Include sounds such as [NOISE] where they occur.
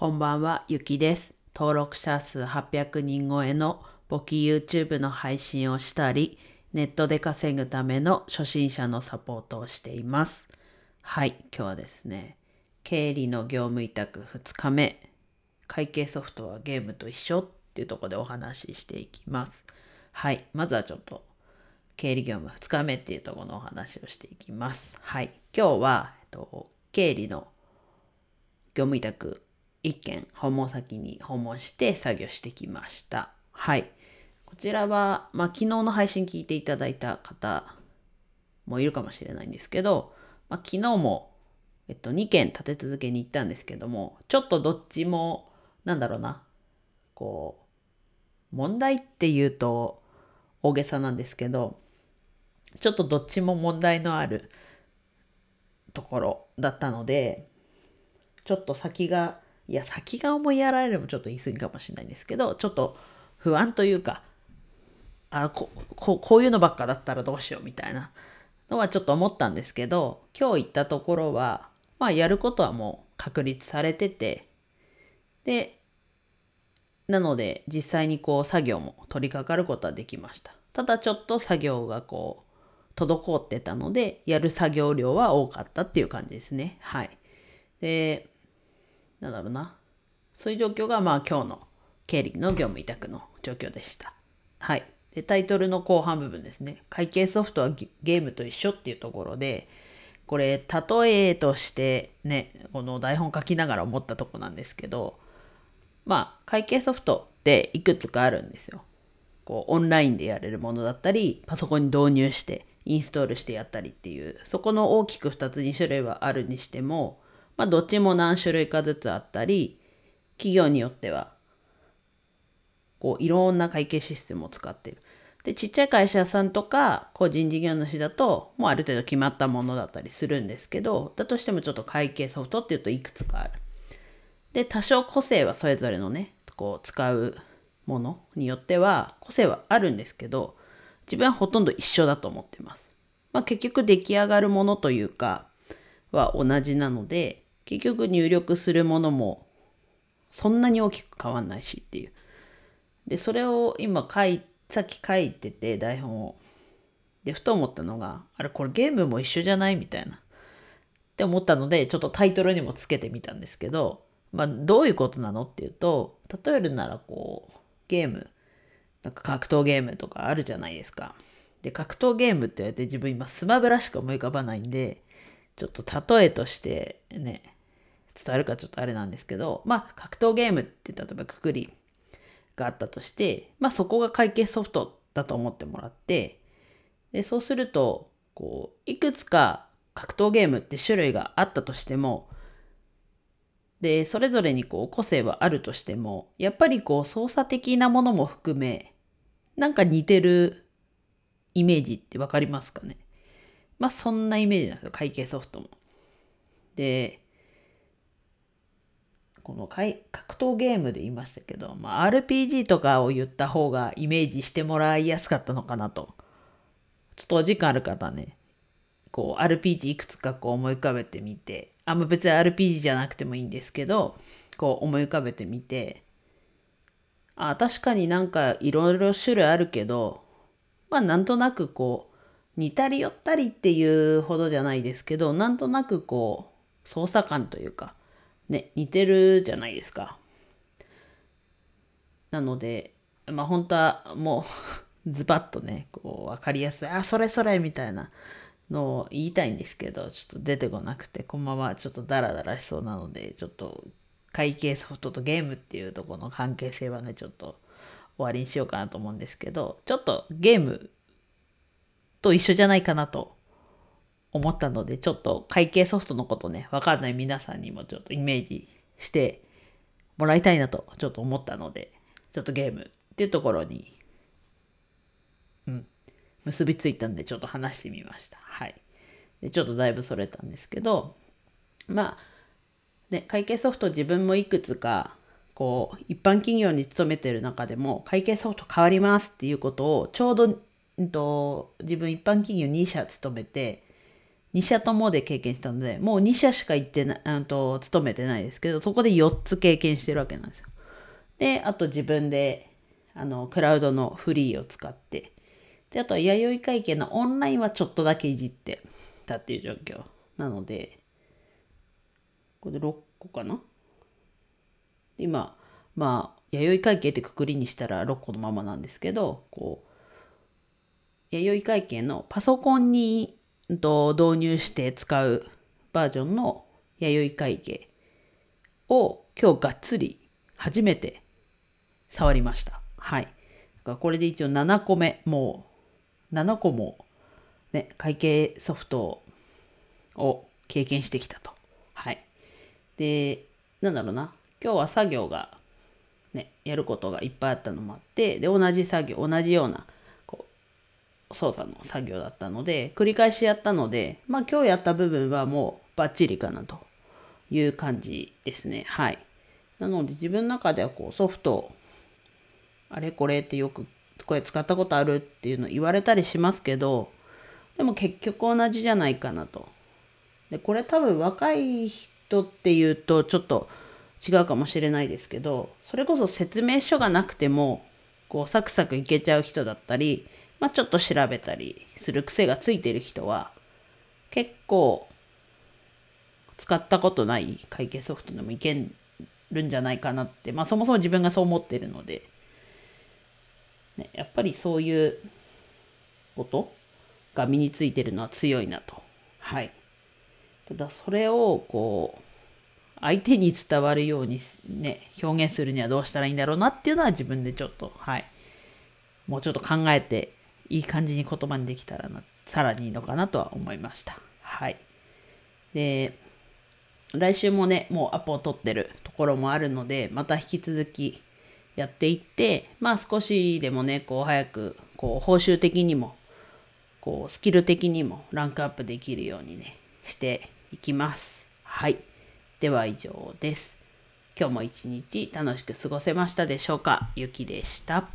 こんばんは、ゆきです。登録者数800人超えの簿記 YouTube の配信をしたり、ネットで稼ぐための初心者のサポートをしています。はい、今日はですね、経理の業務委託2日目、会計ソフトはゲームと一緒っていうところでお話ししていきます。はい、まずはちょっと経理業務2日目っていうところのお話をしていきます。はい、今日は、えっと、経理の業務委託1件訪問先に訪問して作業してきました。はい。こちらは、まあ、昨日の配信聞いていただいた方もいるかもしれないんですけど、まあ、昨日も、えっと、2件立て続けに行ったんですけども、ちょっとどっちも、なんだろうな、こう、問題っていうと大げさなんですけど、ちょっとどっちも問題のあるところだったので、ちょっと先が、いや、先が思いやられるもちょっと言い過ぎかもしれないんですけど、ちょっと不安というか、あこここういうのばっかだったらどうしようみたいなのはちょっと思ったんですけど、今日行ったところは、まあやることはもう確立されてて、で、なので実際にこう作業も取り掛かることはできました。ただちょっと作業がこう、滞ってたので、やる作業量は多かったっていう感じですね。はい。で、なんだろうな。そういう状況がまあ今日の経理の業務委託の状況でした。はい。で、タイトルの後半部分ですね。会計ソフトはゲゲームと一緒っていうところで、これ、例えとしてね、この台本書きながら思ったとこなんですけど、まあ、会計ソフトっていくつかあるんですよ。こう、オンラインでやれるものだったり、パソコンに導入して、インストールしてやったりっていう、そこの大きく2つ2種類はあるにしても、まあ、どっちも何種類かずつあったり、企業によっては、こう、いろんな会計システムを使っている。で、ちっちゃい会社さんとか、個人事業主だと、もうある程度決まったものだったりするんですけど、だとしてもちょっと会計ソフトっていうといくつかある。で、多少個性はそれぞれのね、こう、使うものによっては、個性はあるんですけど、自分はほとんど一緒だと思ってます。まあ結局出来上がるものというか、は同じなので、結局入力するものもそんなに大きく変わんないしっていう。で、それを今書い、さっき書いてて台本を。で、ふと思ったのが、あれこれゲームも一緒じゃないみたいな。って思ったので、ちょっとタイトルにもつけてみたんですけど、まあどういうことなのっていうと、例えるならこう、ゲーム、なんか格闘ゲームとかあるじゃないですか。で、格闘ゲームって言われて自分今スマブラしか思い浮かばないんで、ちょっと例えとしてね、伝わるかちょっとあれなんですけど、まあ格闘ゲームって例えばくくりがあったとして、まあそこが会計ソフトだと思ってもらって、でそうすると、こう、いくつか格闘ゲームって種類があったとしても、で、それぞれにこう個性はあるとしても、やっぱりこう操作的なものも含め、なんか似てるイメージってわかりますかね？まあそんなイメージなんですよ、会計ソフトも。で、この格闘ゲームで言いましたけど、まあ、RPG とかを言った方がイメージしてもらいやすかったのかなと。ちょっとお時間ある方ね、こう RPG いくつかこう思い浮かべてみて、あんま別に RPG じゃなくてもいいんですけど、こう思い浮かべてみて、あ、確かになんかいろいろ種類あるけど、まあなんとなくこう、似たり寄ったりっていうほどじゃないですけど、なんとなくこう、操作感というか、ね、似てるじゃないですか。なので、まあ本当はもう [LAUGHS] ズバッとね、こう分かりやすい、あ、それそれみたいなのを言いたいんですけど、ちょっと出てこなくて、このままちょっとダラダラしそうなので、ちょっと会計ソフトとゲームっていうとこの関係性はね、ちょっと終わりにしようかなと思うんですけど、ちょっとゲームと一緒じゃないかなと思ったので、ちょっと会計ソフトのことね、わかんない皆さんにもちょっとイメージしてもらいたいなとちょっと思ったので、ちょっとゲームっていうところに、うん、結びついたんでちょっと話してみました。はい。で、ちょっとだいぶそれたんですけど、まあ、ね、会計ソフト自分もいくつか、こう、一般企業に勤めてる中でも、会計ソフト変わりますっていうことを、ちょうど、うんと、自分一般企業2社勤めて、2社ともで経験したので、もう2社しか行ってな、あと、勤めてないですけど、そこで4つ経験してるわけなんですよ。で、あと自分で、あの、クラウドのフリーを使って、で、あとは弥生会計のオンラインはちょっとだけいじってたっていう状況なので、これで6個かな今、まあ、弥生会計ってくくりにしたら6個のままなんですけど、こう、弥生会計のパソコンにと導入して使うバージョンの弥生会計を今日がっつり初めて触りました。はい。これで一応7個目、もう7個もね、会計ソフトを経験してきたと。はい。で、なんだろうな。今日は作業がね、やることがいっぱいあったのもあって、で、同じ作業、同じような操作の作業だったので、繰り返しやったので、まあ今日やった部分はもうバッチリかなという感じですね。はい。なので自分の中ではこうソフト、あれこれってよくこれ使ったことあるっていうの言われたりしますけど、でも結局同じじゃないかなと。で、これ多分若い人っていうとちょっと違うかもしれないですけど、それこそ説明書がなくても、こうサクサクいけちゃう人だったり、まあ、ちょっと調べたりする癖がついてる人は結構使ったことない会計ソフトでもいけるんじゃないかなって、まあ、そもそも自分がそう思ってるので、ね、やっぱりそういうことが身についてるのは強いなと。はい。ただそれをこう相手に伝わるようにね表現するにはどうしたらいいんだろうなっていうのは自分でちょっとはいもうちょっと考えていい感じに言葉にできたらな、さらにいいのかなとは思いました。はい。で、来週もね、もうアポを取ってるところもあるので、また引き続きやっていって、まあ少しでもね、こう早く、こう報酬的にも、こうスキル的にもランクアップできるようにね、していきます。はい。では以上です。今日も一日楽しく過ごせましたでしょうか？ゆきでした。